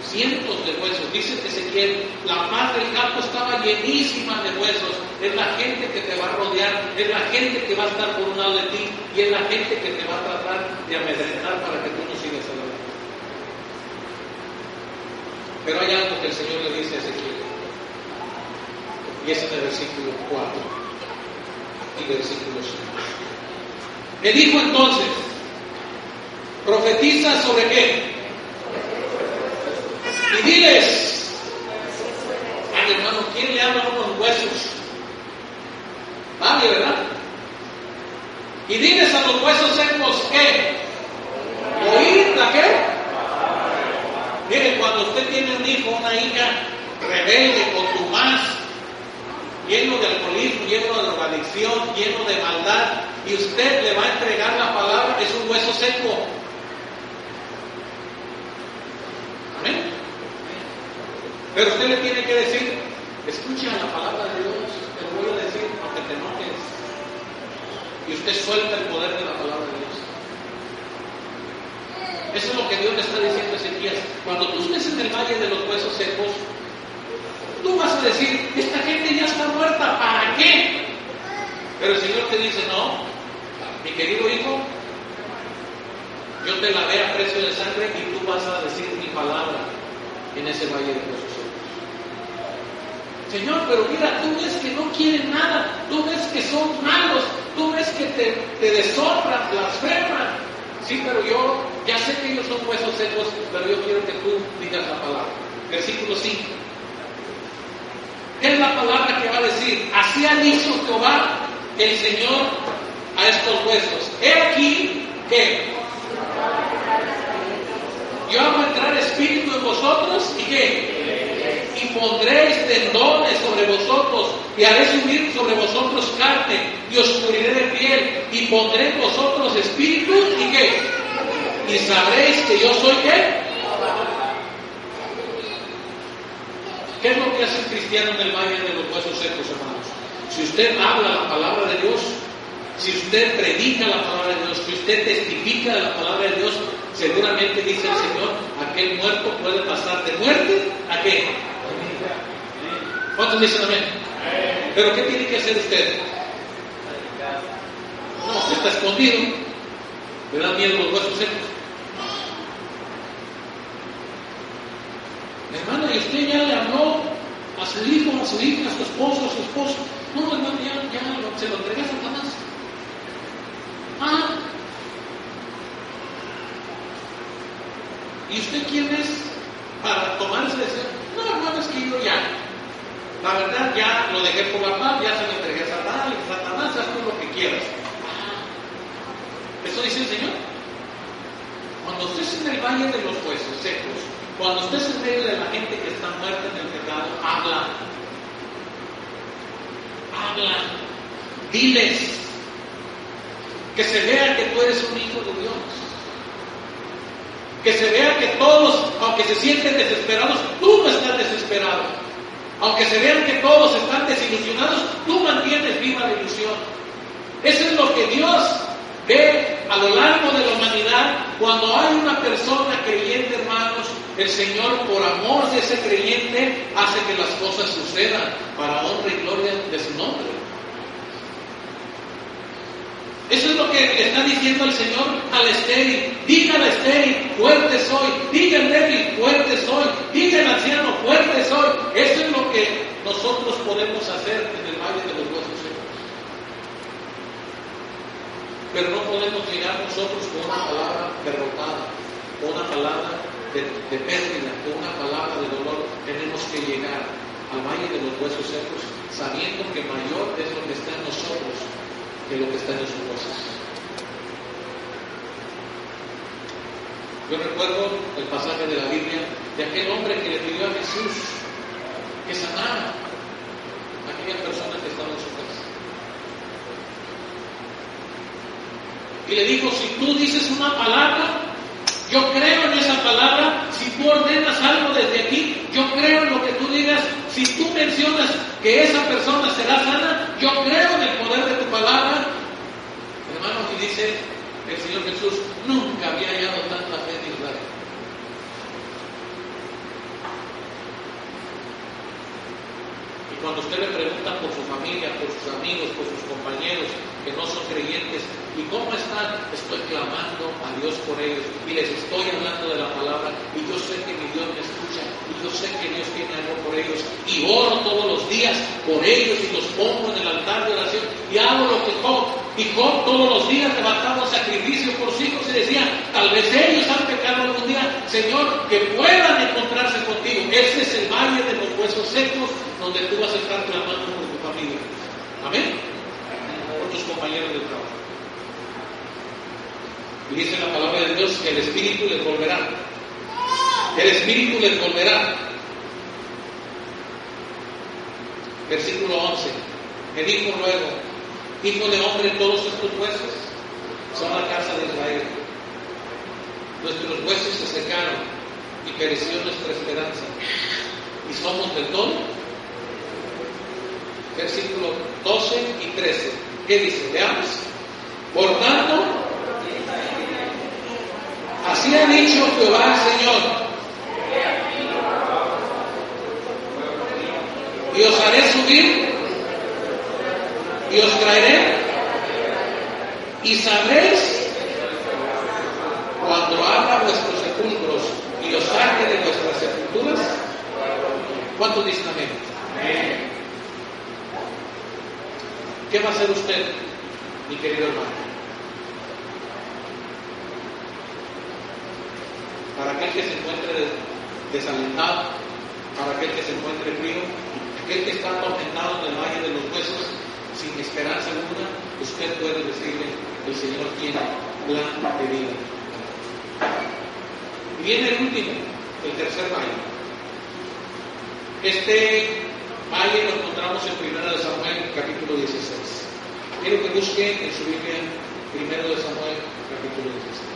cientos de huesos. Dice Ezequiel, la paz del campo estaba llenísima de huesos. Es la gente que te va a rodear, es la gente que va a estar por un lado de ti y es la gente que te va a tratar de amedrentar para que tú no sigas adelante. Pero hay algo que el Señor le dice a Ezequiel. Y es en el versículo 4 y versículo 5. Me dijo entonces, profetiza sobre qué? Y diles, ay hermano, ¿quién le habla a unos huesos? Nadie, ¿verdad? Y diles a los huesos secos que oír la qué? Miren, cuando usted tiene un hijo, una hija rebelde, contumaz, lleno de alcoholismo, lleno de drogadicción, lleno de maldad, y usted le va a entregar la palabra, es un hueso seco. Amén. Pero usted le tiene que decir, escucha la palabra de Dios, te lo voy a decir, aunque te enojes. Y usted suelta el poder de la palabra de Dios. Eso es lo que Dios le está diciendo a Ezequías. Cuando tú estés en el valle de los huesos secos, tú vas a decir, esta gente ya está muerta, ¿para qué? Pero el Señor te dice, no, mi querido hijo, yo te lavé a precio de sangre y tú vas a decir mi palabra en ese valle de huesos secos. Señor, pero mira, tú ves que no quieren nada, tú ves que son malos, tú ves que te, te deshonran, blasfeman. Sí, pero yo ya sé que ellos son huesos secos, pero yo quiero que tú digas la palabra. Versículo 5. ¿Qué es la palabra que va a decir? Así ha dicho Jehová, el Señor, a estos huesos. He aquí que yo hago entrar espíritu en vosotros y qué? Y pondréis tendones sobre vosotros y haré subir sobre vosotros carne y os cubriré de piel y pondré en vosotros espíritu y qué? Y sabréis que yo soy qué? ¿Qué es lo que hace el cristiano en el valle de los huesos secos, hermanos? Si usted habla la palabra de Dios, si usted predica la palabra de Dios, si usted testifica de la palabra de Dios, seguramente dice el Señor, aquel muerto puede pasar de muerte a qué? ¿Cuántos dicen amén? Pero ¿qué tiene que hacer usted? No, está escondido, le dan miedo los huesos secos. Hermana, y usted ya le habló a su hijo, a su hija, a su esposo, a su esposa. No, hermano, ya, ya se lo entregué a Satanás. Ah. ¿Y usted quién es para tomarse de ser? No, hermano, es que yo ya. La verdad, ya lo dejé por la paz, ya se lo entregué a Satanás, Satanás, haz lo que quieras. Ah. ¿Eso dice el Señor? Cuando usted es en el valle de los jueces secos, cuando estés en medio de la gente que está muerta en el pecado, habla. Habla. Diles. Que se vea que tú eres un hijo de Dios. Que se vea que todos, aunque se sienten desesperados, tú no estás desesperado. Aunque se vean que todos están desilusionados, tú mantienes viva la ilusión. Eso es lo que Dios ve a lo largo de la humanidad cuando hay una persona creyente, hermanos. El Señor, por amor de ese creyente, hace que las cosas sucedan para honra y gloria de su nombre. Eso es lo que está diciendo el Señor al estéril. Diga al estéril, fuerte soy. Diga al débil, fuerte soy. Diga al anciano, fuerte soy. Eso es lo que nosotros podemos hacer en el valle de los huesos. Pero no podemos llegar nosotros con una palabra derrotada, con una palabra de, de pérdida, con una palabra de dolor. Tenemos que llegar al valle de los huesos secos sabiendo que mayor es lo que está en nosotros que lo que está en sus cosas. Yo recuerdo el pasaje de la Biblia de aquel hombre que le pidió a Jesús que sanara a aquella persona que estaba en su casa. Y le dijo, si tú dices una palabra, yo creo en esa palabra, si tú ordenas algo desde aquí, yo creo en lo que tú digas, si tú mencionas que esa persona será sana, yo creo en el poder de tu palabra. Hermanos, y dice el Señor Jesús, nunca había hallado tanta fe en Israel. Y cuando usted le pregunta por su familia, por sus amigos, por sus compañeros que no son creyentes, ¿y cómo están? Estoy clamando a Dios por ellos y les estoy hablando de la palabra y yo sé que mi Dios me escucha y yo sé que Dios tiene algo por ellos y oro todos los días por ellos y los pongo en el altar de oración y hago lo que Job. Y Job todos los días levantaba sacrificio por sus hijos y decía, tal vez ellos han pecado algún día, Señor, que puedan encontrarse contigo. Ese es el valle de los huesos secos donde tú vas a estar clamando por tu familia. Amén. Compañeros de trabajo. Y dice la palabra de Dios que el Espíritu les volverá. El Espíritu les volverá. Versículo 11. Me dijo luego, Hijo de hombre, todos estos huesos son la casa de Israel. Nuestros huesos se secaron y pereció nuestra esperanza. Y somos de todo. Versículo 12 y 13. ¿Qué dice? Veamos. Por tanto, así ha dicho Jehová el Señor. Y os haré subir y os traeré y sabréis cuando abra vuestros sepulcros y os saque de vuestras sepulturas. ¿Cuánto dicen amén? ¿Qué va a hacer usted, mi querido hermano? Para aquel que se encuentre desalentado, para aquel que se encuentre frío, aquel que está atormentado en el valle de los huesos, sin esperanza alguna, usted puede decirle, el Señor tiene plan de vida. Viene el último, el tercer valle. Este valle lo encontramos en 1 de Samuel, capítulo 16. Quiero que busque en su Biblia 1 de Samuel, capítulo 16.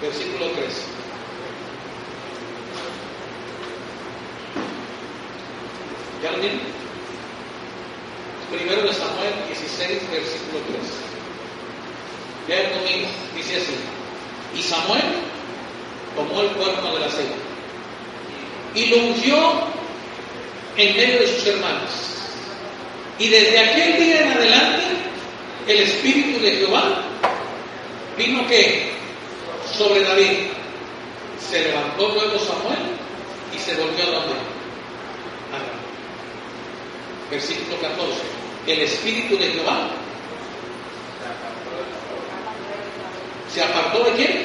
versículo 3. ¿Ya lo tienen? Primero de Samuel 16, versículo 3. Vean conmigo, dice así. Y Samuel tomó el cuerno del aceite y lo ungió en medio de sus hermanos. Y desde aquel día en adelante, el Espíritu de Jehová vino que sobre David. Se levantó luego Samuel y se volvió a donde? Versículo 14. El espíritu de Jehová se apartó de quién?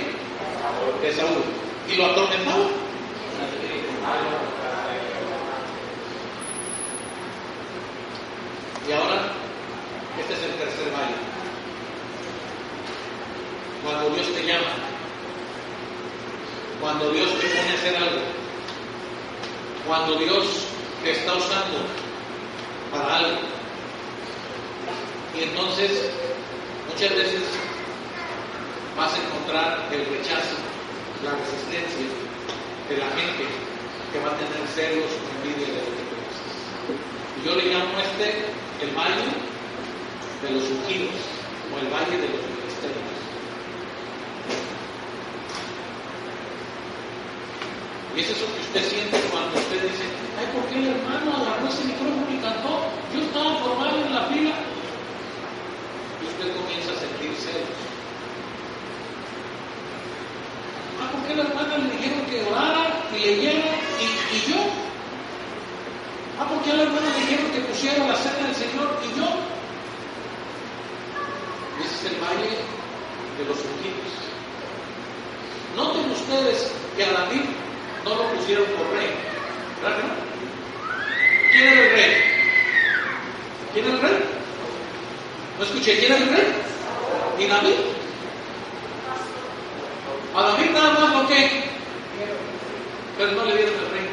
De Saúl. ¿Y lo atormentaba? Y ahora, este es el tercer valle. Cuando Dios te llama, cuando Dios te pone a hacer algo, cuando Dios te está usando para algo. Y entonces, muchas veces vas a encontrar el rechazo, la resistencia de la gente que va a tener celos o envidia de lo que tú haces. Y yo le llamo a este el valle de los ungidos o el valle de los ministerios. Y es eso que usted siente cuando usted dice, ay, ¿por qué el hermano agarró ese micrófono y cantó? Yo estaba formado en la fila. Y usted comienza a sentir celos. Ah, ¿por qué la hermana le dijeron que orara y leyera y, y yo? Ah, ¿por qué la hermana le dijeron que pusiera la cena del Señor y yo? Ese es el valle de los ungidos. Noten ustedes que a David no lo pusieron por rey. ¿Verdad? ¿Quién era el rey? ¿Quién era el rey? No escuché, ¿quién era el rey? ¿Y David? A David nada más lo que, pero no le dieron el rey.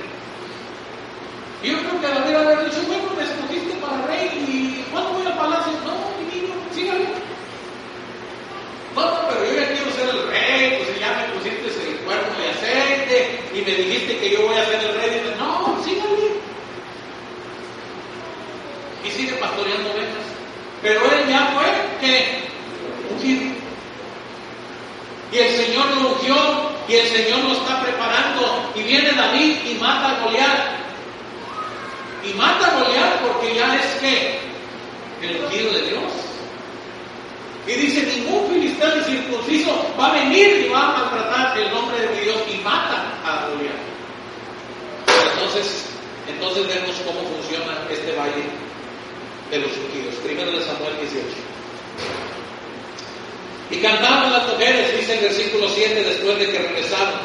Yo creo que David habría dicho, bueno, me escogiste para rey y ¿cuándo voy al palacio? No, mi niño, sígale. No, no, pero yo ya quiero ser el rey, pues ya me pusiste el cuerno de aceite y me dijiste que yo voy a ser el rey. Dice, no, sígale. Y sigue pastoreando ovejas. Pero él ya fue, ¿qué? Ungido. Y el Señor lo ungió y el Señor lo está preparando. Y viene David y mata a Goliat. Y mata a Goliat porque ya es que el ungido de Dios. Y dice, ningún filisteo circunciso va a venir y va a maltratar el nombre de Dios y mata a Goliat. Entonces, entonces vemos cómo funciona este valle de los ungidos. Primero de Samuel 18. Y cantaban las mujeres, dice el versículo 7, después de que regresaron.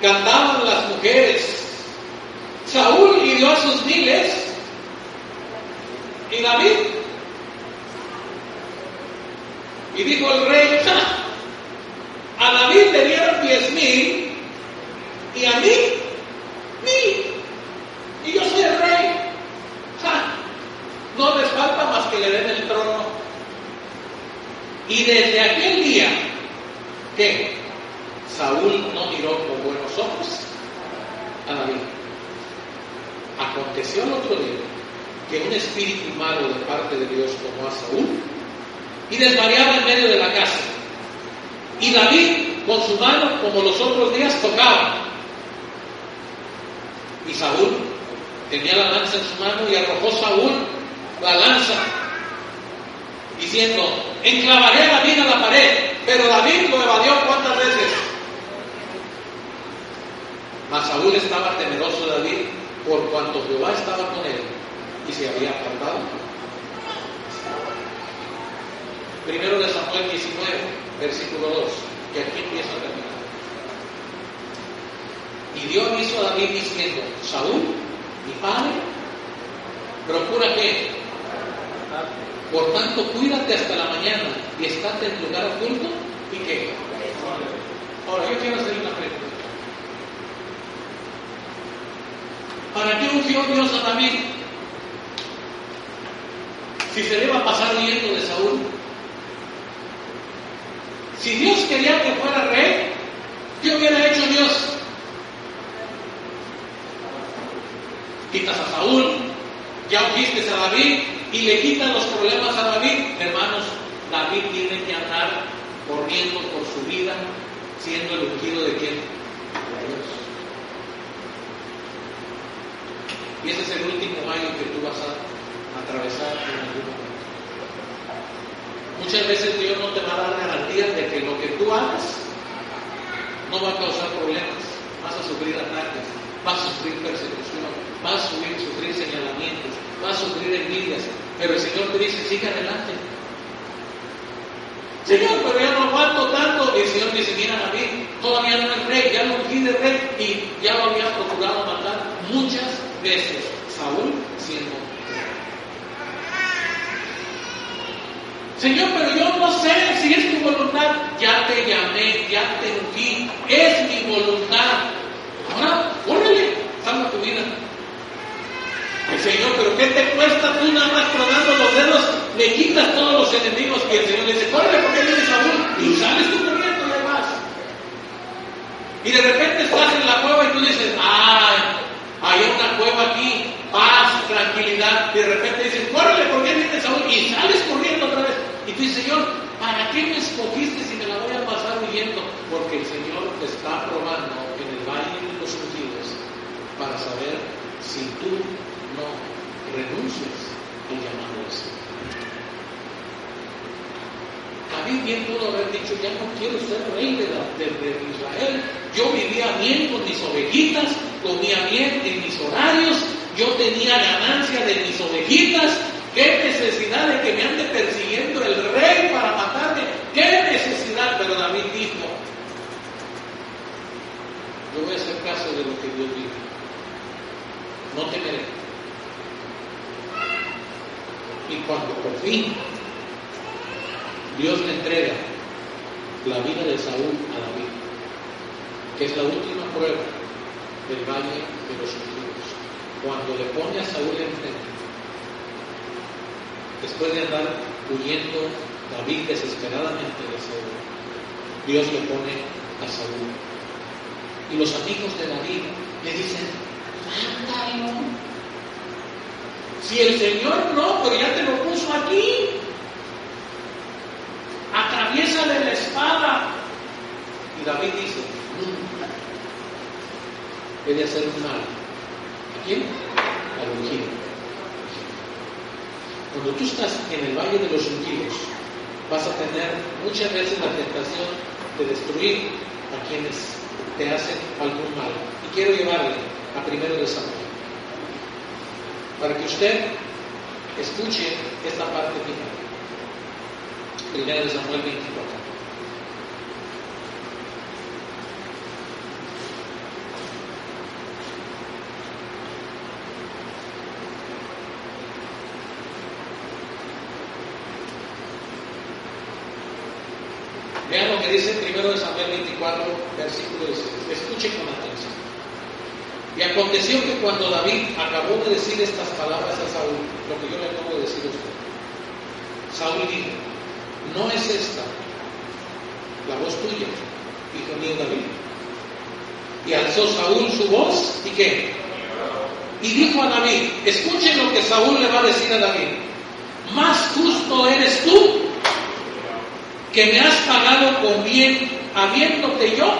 Cantaban las mujeres. Saúl hirió a sus miles. Y David. Y dijo el rey, a David le dieron diez mil y a mí mil. Y yo soy el rey. ¡Ja! No les falta más que le den el trono. Y desde aquel día que Saúl no miró con buenos ojos a David. Aconteció el otro día que un espíritu malo de parte de Dios tomó a Saúl y desvariaba en medio de la casa. Y David con su mano, como los otros días, tocaba. Y Saúl tenía la lanza en su mano y arrojó Saúl la lanza, diciendo, enclavaré a David a la pared. Pero David lo evadió cuántas veces. Mas Saúl estaba temeroso de David por cuanto Jehová estaba con él y se había apartado. Primero de Samuel 19, versículo 2, que aquí empieza a Y dio aviso a David diciendo, Saúl, mi padre, procura que, por tanto, cuídate hasta la mañana y estate en lugar oculto y que. Ahora, yo quiero hacer una pregunta. ¿Para qué ungió Dios a David? Si se le iba a pasar huyendo de Saúl. Si Dios quería que fuera rey, ¿qué hubiera hecho Dios? Quitas a Saúl, ya ungiste a David y le quitan los problemas a David. Hermanos, David tiene que andar corriendo por su vida, siendo el ungido de quién? De Dios. Y ese es el último año que tú vas a atravesar en algún momento. Muchas veces Dios no te va a dar garantías de que lo que tú hagas no va a causar problemas. A sufrir ataques, vas a sufrir persecución, vas a sufrir, sufrir señalamientos, vas a sufrir envidias, pero el Señor te dice, sigue adelante. Señor, pero ya no aguanto tanto. Y el Señor dice, mira David, todavía no es rey, ya lo ungí de rey y ya lo había procurado matar muchas veces. Saúl siendo Señor, pero yo no sé si es tu voluntad. Ya te llamé, ya te ungí. Es mi voluntad. Ahora, órale, salva tu vida. El Señor, pero ¿qué te cuesta tú nada más tronando los dedos? Le quitas todos los enemigos y el Señor le dice, corre porque viene Saúl. Y sales tú corriendo y vas. Y de repente estás en la cueva y tú dices, ay, hay una cueva aquí, paz, tranquilidad. Y de repente dices, córrele porque viene Saúl. Y sales corriendo otra vez. Y tú dices, Señor, ¿para qué me escogiste si me la voy a pasar huyendo? Porque el Señor te está probando de para saber si tú no renuncias al llamado del Señor. David bien pudo haber dicho, ya no quiero ser rey de, de, de, Israel. Yo vivía bien con mis ovejitas, comía bien en mis horarios, yo tenía ganancia de mis ovejitas, ¿Qué necesidad de que me ande persiguiendo el rey para matarme? ¿Qué necesidad? Pero David dijo, yo voy a hacer caso de lo que Dios dijo. No temeré. Y cuando por fin Dios le entrega la vida de Saúl a David, que es la última prueba del valle de los ungidos, cuando le pone a Saúl enfrente, después de andar huyendo David desesperadamente de Saúl, Dios le pone a Saúl. Y los amigos de David le dicen, mátalo. Si el Señor no, pero ya te lo puso aquí. Atraviésale la espada. Y David dice, nunca he de hacer un mal. ¿A quién? Al ungido. Cuando tú estás en el valle de los ungidos, vas a tener muchas veces la tentación de destruir a quienes te hacen algún mal. Y quiero llevarle a primero de Samuel, para que usted escuche esta parte final. Primero de Samuel 24. Vean lo que dice primero de Samuel 24, versículo 16. Escuchen con atención. Y aconteció que cuando David acabó de decir estas palabras a Saúl, lo que yo le acabo de decir a usted, Saúl dijo, no es esta la voz tuya, hijo mío David. Y alzó Saúl su voz y qué? Y dijo a David, escuchen lo que Saúl le va a decir a David, más justo eres tú que me has pagado con bien, habiéndote yo.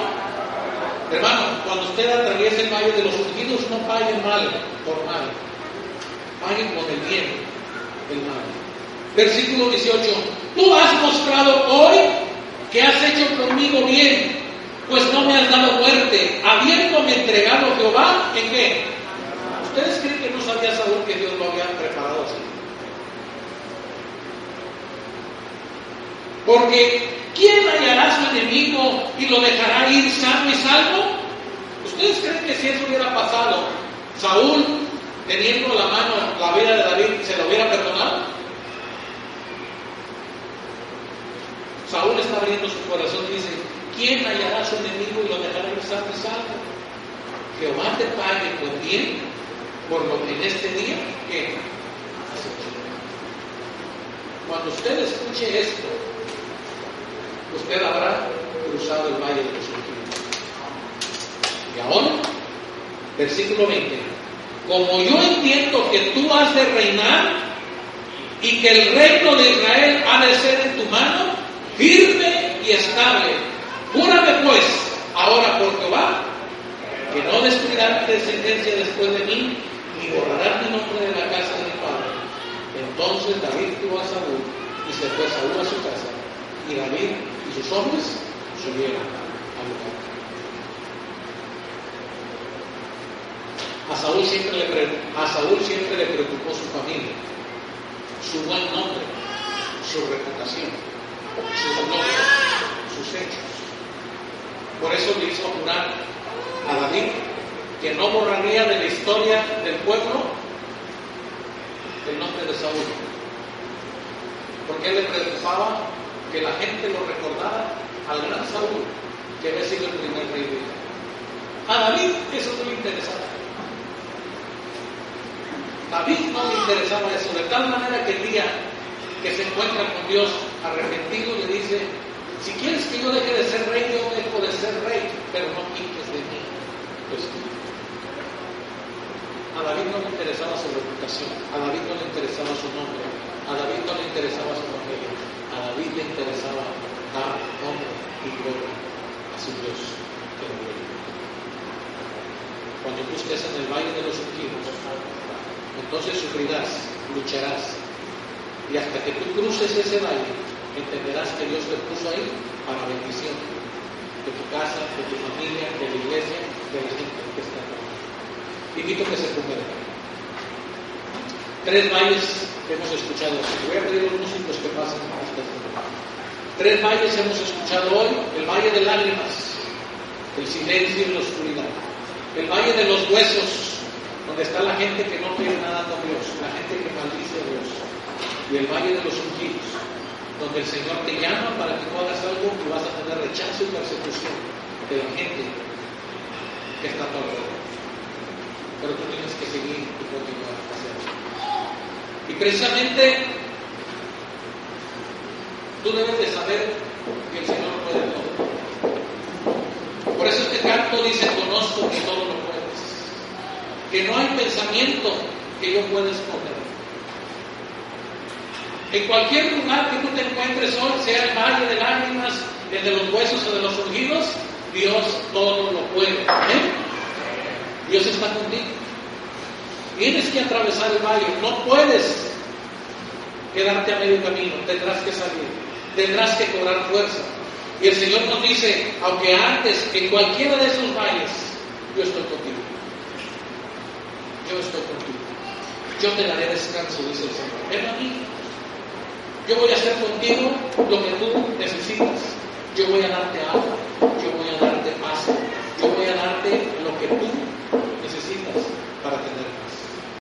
Hermano, cuando usted atraviesa el valle de los ungidos, no paguen mal por mal. Paguen con el bien el mal. Versículo 18. Tú has mostrado hoy que has hecho conmigo bien, pues no me has dado muerte, habiéndome entregado Jehová, ¿en qué? ¿Ustedes creen que no sabía Saúl que Dios lo había preparado así? Porque ¿quién hallará a su enemigo y lo dejará ir sano y salvo? ¿Ustedes creen que si eso hubiera pasado, Saúl, teniendo la mano la vida de David, se lo hubiera perdonado? Saúl está abriendo su corazón y dice, ¿quién hallará a su enemigo y lo dejará ir sano y salvo? Jehová te pague con bien por lo que en este día, hecho. Cuando usted escuche esto, usted habrá cruzado el valle de los ungidos. Y ahora, versículo 20. Como yo entiendo que tú has de reinar y que el reino de Israel ha de ser en tu mano, firme y estable. Júrame pues, ahora por Jehová, que no destruirás mi descendencia después de mí, ni borrarás mi nombre de la casa de mi padre. Entonces David tuvo a Saúl y se fue Saúl a su casa. Y David sus hombres subieron al lugar. A Saúl siempre le, a Saúl siempre le preocupó su familia, su buen nombre, su reputación, sus logros, sus hechos. Por eso le hizo jurar a David que no borraría de la historia del pueblo el nombre de Saúl. Porque él le preocupaba que la gente lo recordara al gran Saúl, que había sido el primer rey de Israel. A David eso no le interesaba. David no le interesaba eso, de tal manera que el día que se encuentra con Dios arrepentido le dice, si quieres que yo deje de ser rey, yo dejo de ser rey, pero no quites de mí. Pues, a David no le interesaba su reputación, a David no le interesaba su nombre, a David no le interesaba su familia, a David le interesaba dar honor y gloria a Dios que lo. Cuando tú estés en el valle de los ungidos, entonces sufrirás, lucharás, y hasta que tú cruces ese valle, entenderás que Dios te puso ahí para bendición de tu casa, de tu familia, de la iglesia, de la gente que está acá. Invito que se pie. Tres valles que hemos escuchado. Voy a pedir a los músicos que pasen a este punto. Tres valles hemos escuchado hoy. El valle de lágrimas, el silencio y la oscuridad. El valle de los huesos, donde está la gente que no quiere nada con Dios, la gente que maldice a Dios. Y el valle de los ungidos, donde el Señor te llama para que tú hagas algo y vas a tener rechazo y persecución de la gente que está a tu pero tú tienes que seguir y continuar haciendo. Y precisamente tú debes de saber que el Señor puede todo. Por eso este canto dice, conozco que todo lo puedes. Que no hay pensamiento que yo pueda esconder. En cualquier lugar que tú te encuentres hoy, sea el valle de lágrimas, el de los huesos o de los ungidos, Dios todo lo puede. Amén. Dios está contigo. Tienes que atravesar el valle, no puedes quedarte a medio camino, tendrás que salir, tendrás que cobrar fuerza. Y el Señor nos dice, aunque antes en cualquiera de esos valles, yo estoy contigo. Yo estoy contigo. Yo te daré descanso, dice el Señor. Ven a mí. Yo voy a hacer contigo lo que tú necesitas. Yo voy a darte agua. Yo voy a darte paz. Yo voy a darte lo que tú